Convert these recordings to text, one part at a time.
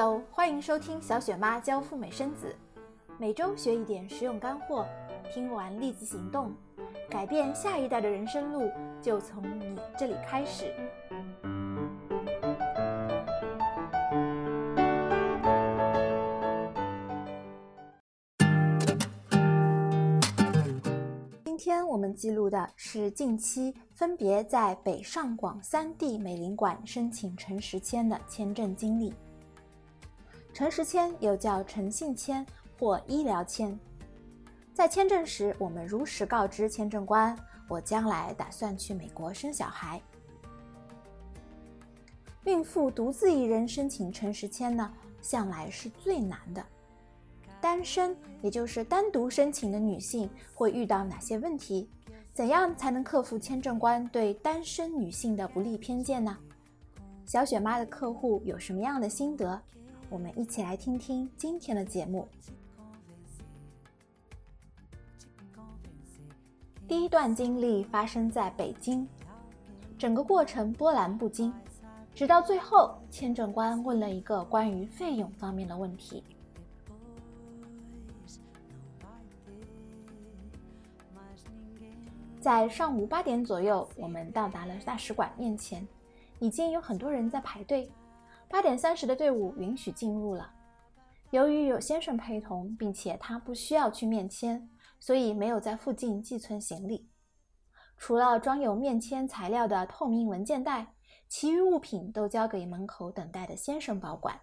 Hello，欢迎收听小雪妈教赴美生子，每周学一点实用干货，听完立即行动，改变下一代的人生路就从你这里开始。今天我们记录的是近期分别在北上广三地美领馆申请陈时签的签证经历。陈时签又叫诚信签或医疗签，在签证时，我们如实告知签证官，我将来打算去美国生小孩。孕妇独自一人申请陈时签呢，向来是最难的。单身，也就是单独申请的女性会遇到哪些问题？怎样才能克服签证官对单身女性的不利偏见呢？小雪妈的客户有什么样的心得？我们一起来听听今天的节目。第一段经历发生在北京，整个过程波澜不惊，直到最后，签证官问了一个关于费用方面的问题。在上午八点左右，我们到达了大使馆面前，已经有很多人在排队。八点三十的队伍允许进入了。由于有先生陪同，并且他不需要去面签，所以没有在附近寄存行李。除了装有面签材料的透明文件袋，其余物品都交给门口等待的先生保管。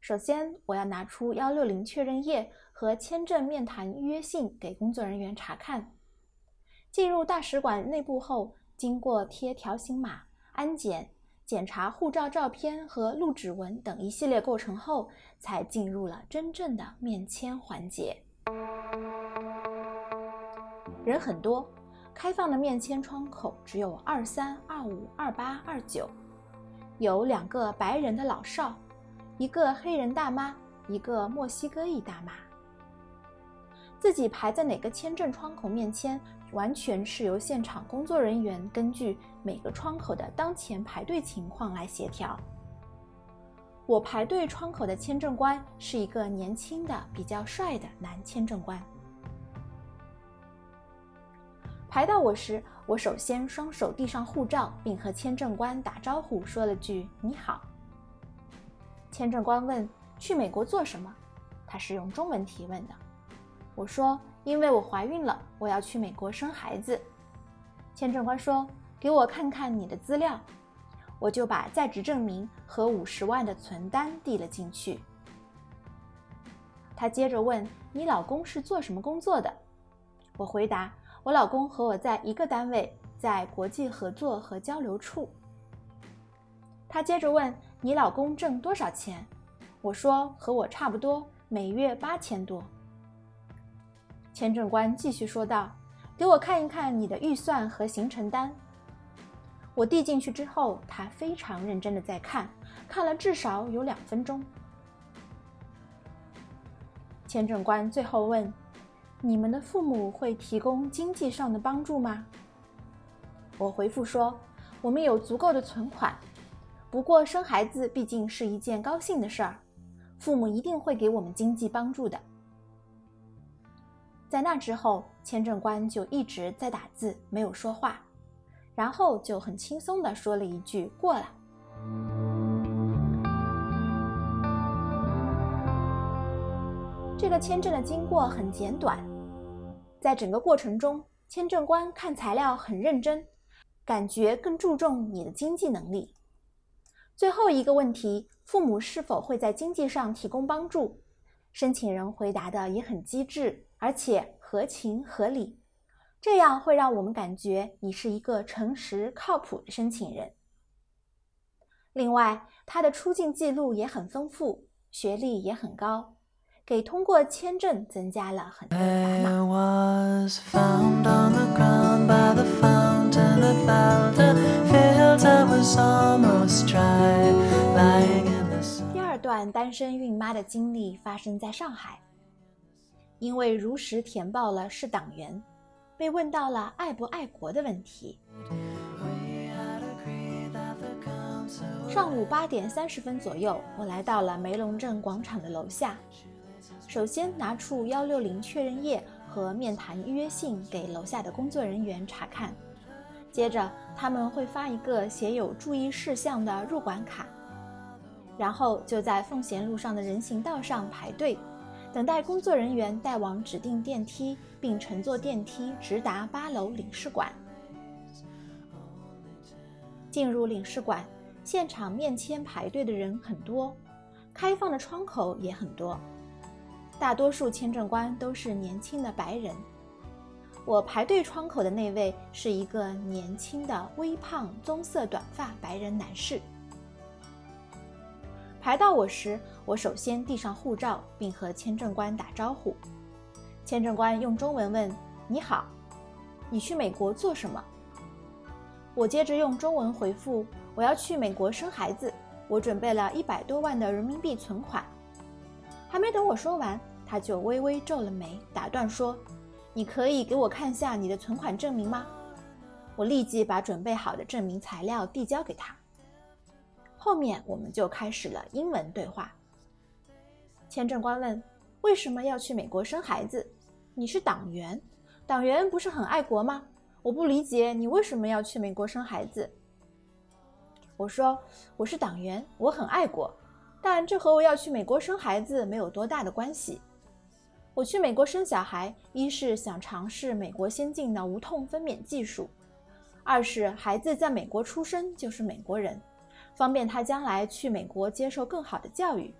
首先，我要拿出幺六零确认页和签证面谈预约信给工作人员查看。进入大使馆内部后，经过贴条形码、安检。检查护照照片和录指纹等一系列过程后，才进入了真正的面签环节。人很多，开放的面签窗口只有二三、二五、二八、二九，有两个白人的老少，一个黑人大妈，一个墨西哥裔大妈。自己排在哪个签证窗口面签，完全是由现场工作人员根据每个窗口的当前排队情况来协调。我排队窗口的签证官是一个年轻的、比较帅的男签证官。排到我时，我首先双手递上护照，并和签证官打招呼，说了句“你好”。签证官问：“去美国做什么？”他是用中文提问的。我说：“因为我怀孕了，我要去美国生孩子。”签证官说：“给我看看你的资料。”我就把在职证明和五十万的存单递了进去。他接着问：“你老公是做什么工作的？”我回答：“我老公和我在一个单位，在国际合作和交流处。”他接着问：“你老公挣多少钱？”我说：“和我差不多，每月八千多。”签证官继续说道：“给我看一看你的预算和行程单。”我递进去之后，他非常认真的在看，看了至少有两分钟。签证官最后问：“你们的父母会提供经济上的帮助吗？”我回复说：“我们有足够的存款，不过生孩子毕竟是一件高兴的事儿，父母一定会给我们经济帮助的。”在那之后，签证官就一直在打字，没有说话，然后就很轻松地说了一句“过了”。这个签证的经过很简短，在整个过程中，签证官看材料很认真，感觉更注重你的经济能力。最后一个问题，父母是否会在经济上提供帮助？申请人回答的也很机智。而且合情合理，这样会让我们感觉你是一个诚实靠谱的申请人。另外，他的出境记录也很丰富，学历也很高，给通过签证增加了很多砝码。段单身孕妈的经历发生在上海。因为如实填报了是党员，被问到了爱不爱国的问题。上午八点三十分左右，我来到了梅龙镇广场的楼下。首先拿出幺六零确认页和面谈预约信给楼下的工作人员查看，接着他们会发一个写有注意事项的入馆卡，然后就在奉贤路上的人行道上排队，等待工作人员带往指定电梯，并乘坐电梯直达八楼领事馆。进入领事馆。现场面签排队的人很多，开放的窗口也很多，大多数签证官都是年轻的白人。我排队窗口的那位是一个年轻的微胖棕色短发白人男士。排到我时，我首先递上护照，并和签证官打招呼。签证官用中文问：“你好，你去美国做什么？”我接着用中文回复。我要去美国生孩子，我准备了一百多万的人民币存款。还没等我说完，他就微微皱了眉，打断说：“你可以给我看下你的存款证明吗？”我立即把准备好的证明材料递交给他。后面我们就开始了英文对话。签证官问：“为什么要去美国生孩子？你是党员，党员不是很爱国吗？我不理解你为什么要去美国生孩子。”我说我是党员，我很爱国，但这和我要去美国生孩子没有多大的关系。我去美国生小孩，一是想尝试美国先进的无痛分娩技术，二是孩子在美国出生就是美国人，方便他将来去美国接受更好的教育。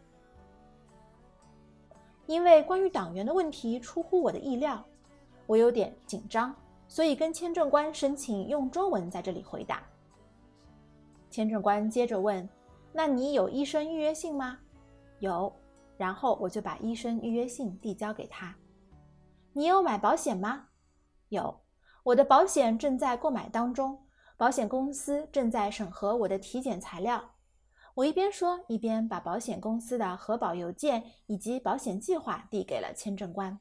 因为关于党员的问题出乎我的意料，我有点紧张，所以跟签证官申请用中文在这里回答。签证官接着问：“那你有医生预约信吗？”“有。”然后我就把医生预约信递交给他。“你有买保险吗？”“有。”“我的保险正在购买当中，保险公司正在审核我的体检材料。”我一边说，一边把保险公司的核保邮件以及保险计划递给了签证官。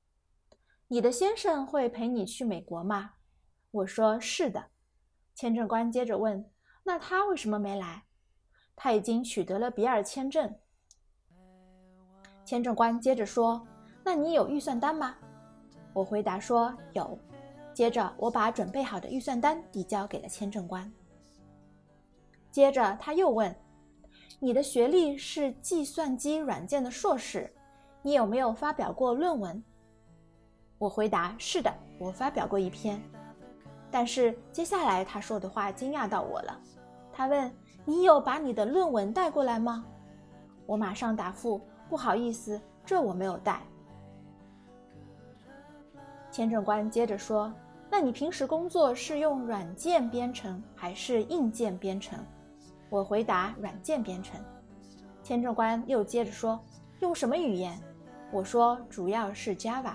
“你的先生会陪你去美国吗？”我说：“是的。”签证官接着问：“那他为什么没来？”他已经取得了比尔签证。签证官接着说：“那你有预算单吗？”我回答说：“有。”接着我把准备好的预算单递交给了签证官。接着他又问：“你的学历是计算机软件的硕士，你有没有发表过论文？”我回答：“是的，我发表过一篇。”但是接下来他说的话惊讶到我了。他问：“你有把你的论文带过来吗？”我马上答复：“不好意思，这我没有带。”签证官接着说：“那你平时工作是用软件编程还是硬件编程？”我回答：“软件编程。”签证官又接着说：“用什么语言？”我说：“主要是 Java。”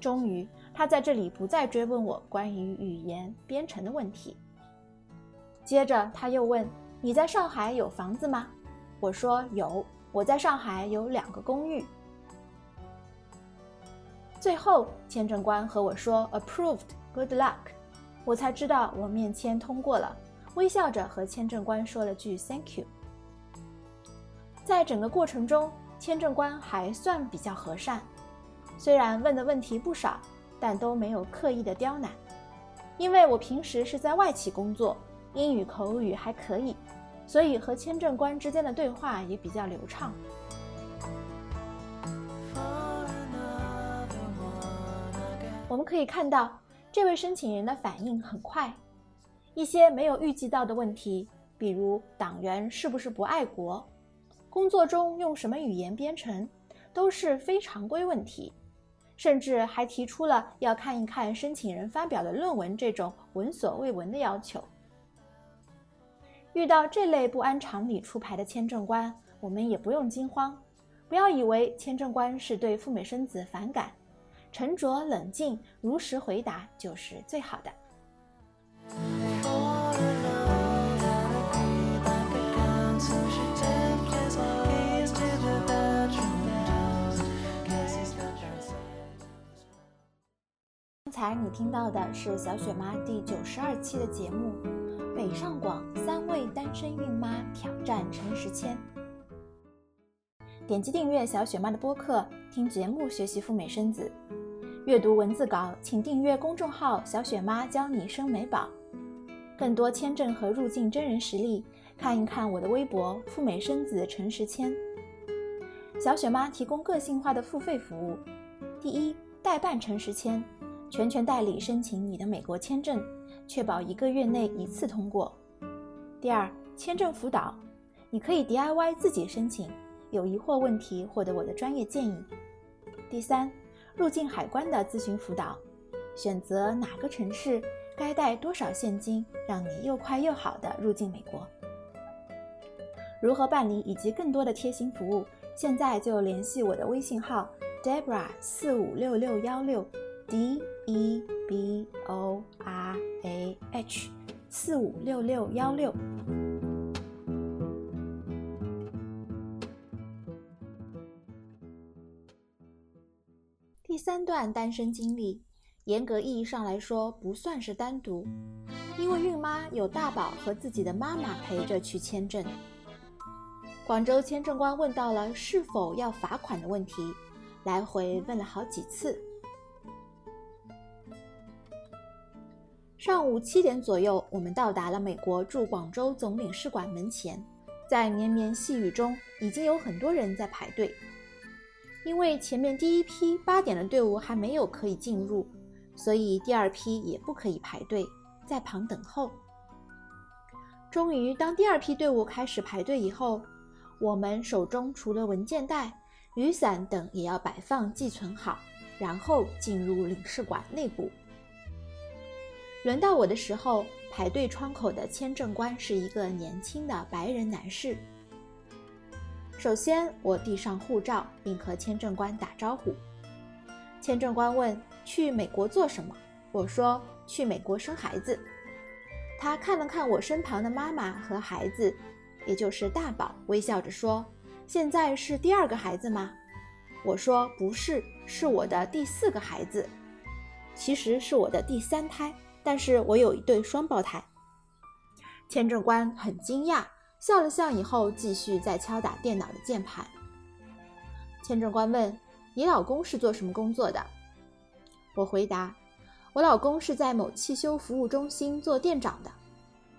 终于。他在这里不再追问我关于语言编程的问题。接着他又问：“你在上海有房子吗？”我说：“有，我在上海有两个公寓。”最后，签证官和我说：“Approved, good luck。”我才知道我面签通过了，微笑着和签证官说了句 “Thank you”。在整个过程中，签证官还算比较和善，虽然问的问题不少。但都没有刻意的刁难，因为我平时是在外企工作，英语口语还可以，所以和签证官之间的对话也比较流畅。我们可以看到，这位申请人的反应很快，一些没有预计到的问题，比如党员是不是不爱国，工作中用什么语言编程，都是非常规问题。甚至还提出了要看一看申请人发表的论文这种闻所未闻的要求。遇到这类不按常理出牌的签证官，我们也不用惊慌，不要以为签证官是对赴美生子反感，沉着冷静、如实回答就是最好的。刚才你听到的是小雪妈第九十二期的节目，《北上广三位单身孕妈挑战陈时谦》。点击订阅小雪妈的播客，听节目学习赴美生子。阅读文字稿，请订阅公众号“小雪妈教你生美宝”。更多签证和入境真人实例，看一看我的微博“赴美生子陈时谦”。小雪妈提供个性化的付费服务：第一，代办陈时谦，全权代理申请你的美国签证，确保一个月内一次通过；第二，签证辅导，你可以 DIY 自己申请。有疑惑问题，获得我的专业建议。第三，入境海关的咨询辅导，选择哪个城市，该带多少现金，让你又快又好的入境美国。如何办理以及更多的贴心服务，现在就联系我的微信号 Debra 四五六六幺六 D E B O R A H 四五六六幺六。三段单身经历，严格意义上来说不算是单独，因为孕妈有大宝和自己的妈妈陪着去签证。广州签证官问到了是否要罚款的问题，来回问了好几次。上午七点左右，我们到达了美国驻广州总领事馆门前，在绵绵细雨中，已经有很多人在排队。因为前面第一批八点的队伍还没有可以进入，所以第二批也不可以排队，在旁等候。终于，当第二批队伍开始排队以后，我们手中除了文件袋、雨伞等也要摆放寄存好，然后进入领事馆内部。轮到我的时候，排队窗口的签证官是一个年轻的白人男士。首先，我递上护照，并和签证官打招呼。签证官问：“去美国做什么？”我说：“去美国生孩子。”他看了看我身旁的妈妈和孩子，也就是大宝，微笑着说：“现在是第二个孩子吗？”我说：“不是，是我的第四个孩子。其实是我的第三胎，但是我有一对双胞胎。”签证官很惊讶。笑了笑以后，继续在敲打电脑的键盘。签证官问：“你老公是做什么工作的？”我回答：“我老公是在某汽修服务中心做店长的，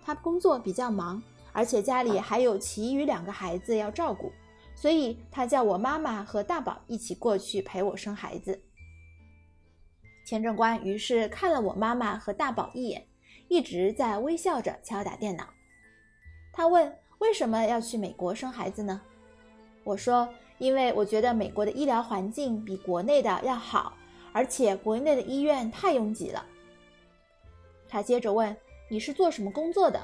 他工作比较忙，而且家里还有其余两个孩子要照顾，所以他叫我妈妈和大宝一起过去陪我生孩子。”签证官于是看了我妈妈和大宝一眼，一直在微笑着敲打电脑。他问。为什么要去美国生孩子呢？我说，因为我觉得美国的医疗环境比国内的要好，而且国内的医院太拥挤了。他接着问：“你是做什么工作的？”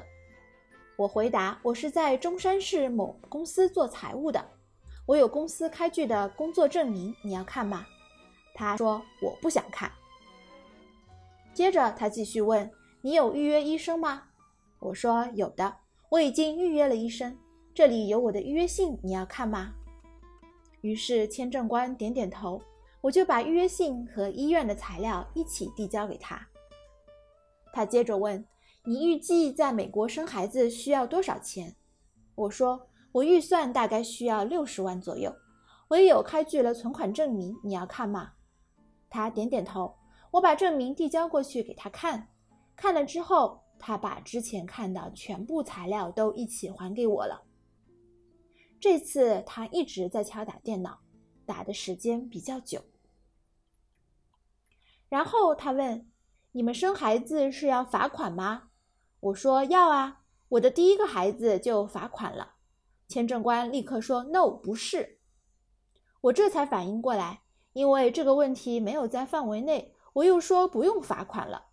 我回答：“我是在中山市某公司做财务的，我有公司开具的工作证明，你要看吗？”他说：“我不想看。”接着他继续问：“你有预约医生吗？”我说：“有的。”我已经预约了医生，这里有我的预约信，你要看吗？于是签证官点点头，我就把预约信和医院的材料一起递交给他。他接着问：“你预计在美国生孩子需要多少钱？”我说：“我预算大概需要六十万左右，我也有开具了存款证明，你要看吗？”他点点头，我把证明递交过去给他看，看了之后。他把之前看的全部材料都一起还给我了。这次他一直在敲打电脑，打的时间比较久。然后他问：“你们生孩子是要罚款吗？”我说：“要啊，我的第一个孩子就罚款了。”签证官立刻说：“No，不是。”我这才反应过来，因为这个问题没有在范围内，我又说不用罚款了。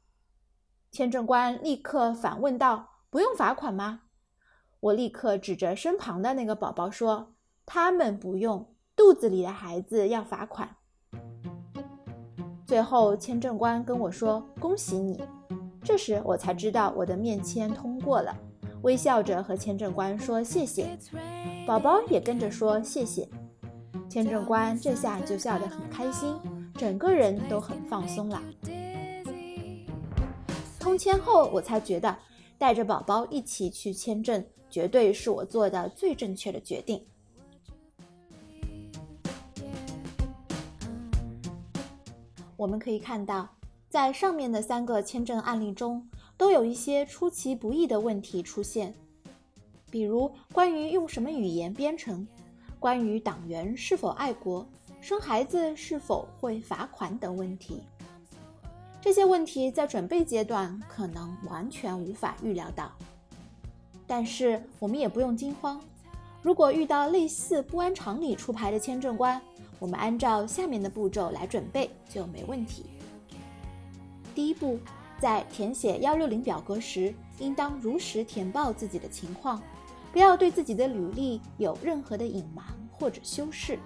签证官立刻反问道：“不用罚款吗？”我立刻指着身旁的那个宝宝说：“他们不用，肚子里的孩子要罚款。”最后，签证官跟我说：“恭喜你。”这时我才知道我的面签通过了，微笑着和签证官说谢谢。宝宝也跟着说谢谢。签证官这下就笑得很开心，整个人都很放松了。通签后，我才觉得带着宝宝一起去签证，绝对是我做的最正确的决定。我们可以看到，在上面的三个签证案例中，都有一些出其不意的问题出现，比如关于用什么语言编程，关于党员是否爱国，生孩子是否会罚款等问题。这些问题在准备阶段可能完全无法预料到，但是我们也不用惊慌。如果遇到类似不按常理出牌的签证官，我们按照下面的步骤来准备就没问题。第一步，在填写幺六零表格时，应当如实填报自己的情况，不要对自己的履历有任何的隐瞒或者修饰。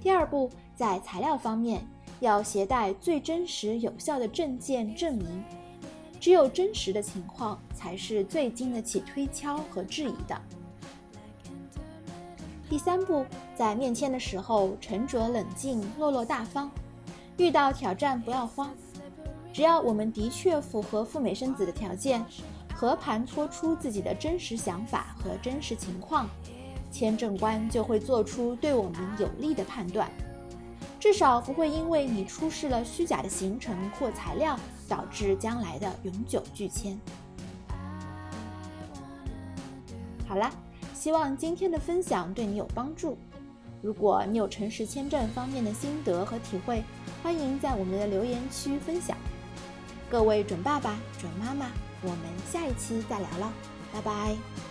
第二步，在材料方面。要携带最真实有效的证件证明，只有真实的情况才是最经得起推敲和质疑的。第三步，在面签的时候沉着冷静、落落大方，遇到挑战不要慌，只要我们的确符合赴美生子的条件，和盘托出自己的真实想法和真实情况，签证官就会做出对我们有利的判断。至少不会因为你出示了虚假的行程或材料，导致将来的永久拒签。好了，希望今天的分享对你有帮助。如果你有诚实签证方面的心得和体会，欢迎在我们的留言区分享。各位准爸爸、准妈妈，我们下一期再聊了，拜拜。